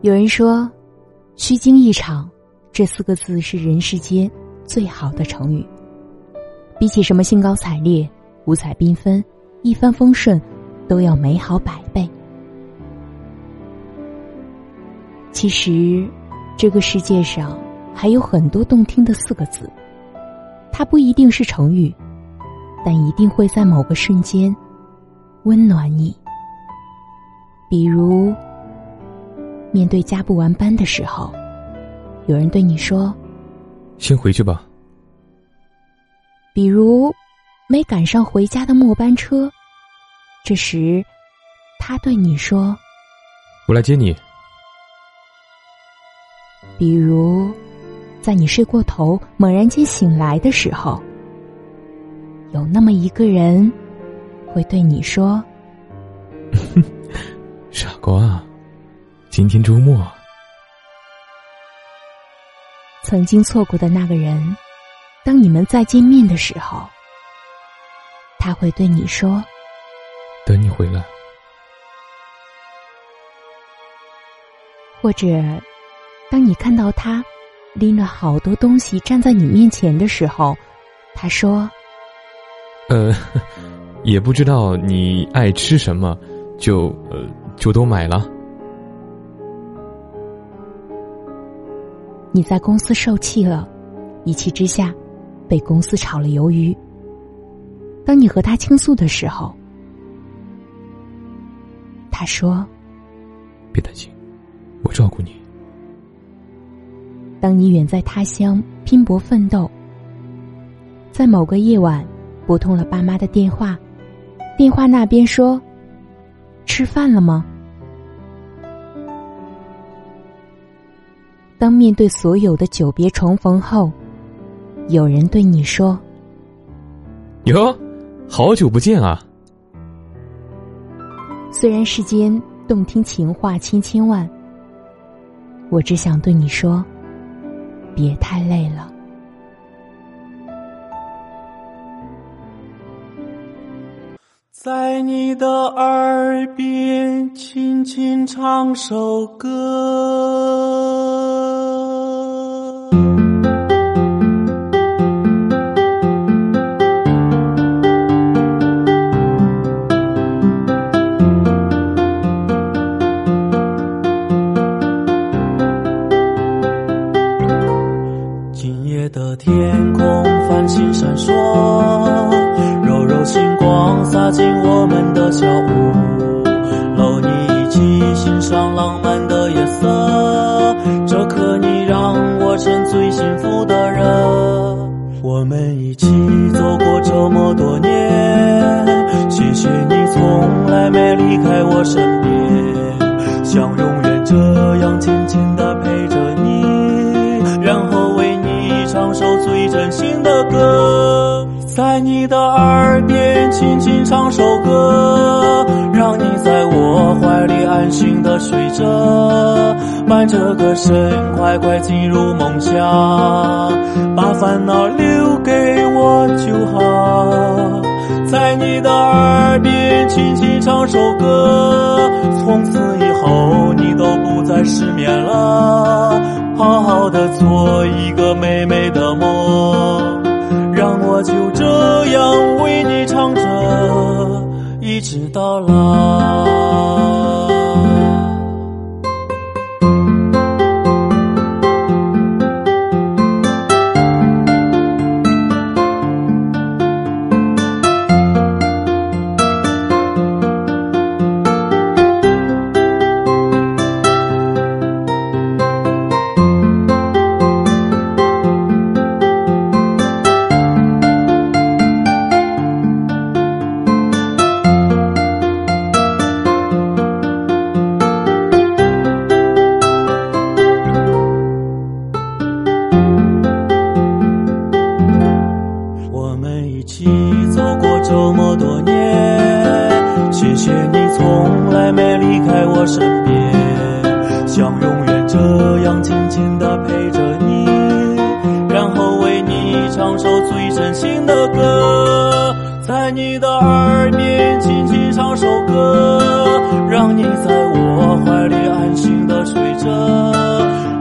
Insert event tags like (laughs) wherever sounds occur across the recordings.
有人说，“虚惊一场”这四个字是人世间最好的成语。比起什么兴高采烈、五彩缤纷、一帆风顺，都要美好百倍。其实，这个世界上还有很多动听的四个字，它不一定是成语，但一定会在某个瞬间温暖你。比如。面对加不完班的时候，有人对你说：“先回去吧。”比如，没赶上回家的末班车，这时，他对你说：“我来接你。”比如，在你睡过头、猛然间醒来的时候，有那么一个人会对你说：“ (laughs) 傻瓜。”今天周末，曾经错过的那个人，当你们再见面的时候，他会对你说：“等你回来。”或者，当你看到他拎了好多东西站在你面前的时候，他说：“呃，(laughs) 也不知道你爱吃什么，就呃，就都买了。”你在公司受气了，一气之下，被公司炒了鱿鱼。当你和他倾诉的时候，他说：“别担心，我照顾你。”当你远在他乡拼搏奋斗，在某个夜晚拨通了爸妈的电话，电话那边说：“吃饭了吗？”当面对所有的久别重逢后，有人对你说：“哟，好久不见啊！”虽然世间动听情话千千万，我只想对你说：别太累了。在你的耳边轻轻唱首歌。欣赏浪漫的夜色，这刻你让我成最幸福的人。我们一起走过这么多年，谢谢你从来没离开我身边，像永远这样紧紧的陪着你，然后为你。唱首最真心的歌，在你的耳边轻轻唱首睡着，伴着歌声快快进入梦乡，把烦恼留给我就好。在你的耳边轻轻唱首歌，从此以后你都不再失眠了。好好的做一个美美的梦，让我就这样为你唱着，一直到老。身边想永远这样静静的陪着你然后为你唱首最真心的歌在你的耳边轻轻唱首歌让你在我怀里安心的睡着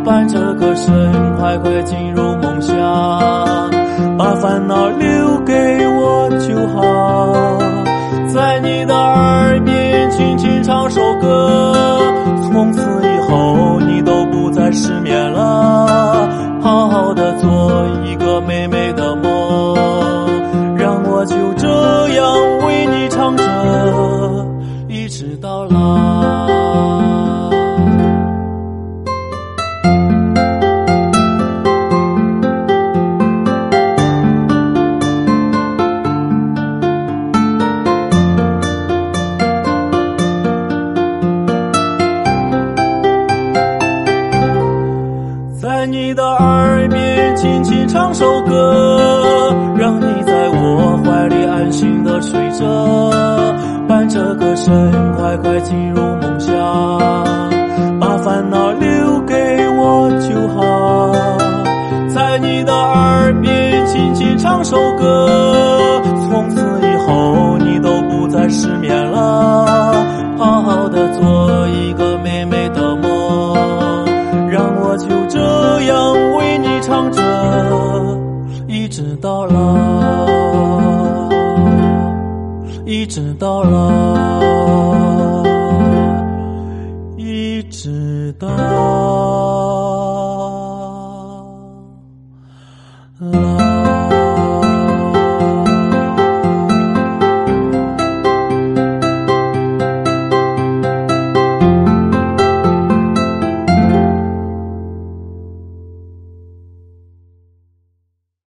伴着歌声快快进入梦乡把烦恼留你的耳边轻轻唱首歌让你在我怀里安心的睡着伴着歌声快快进入梦乡。知道了。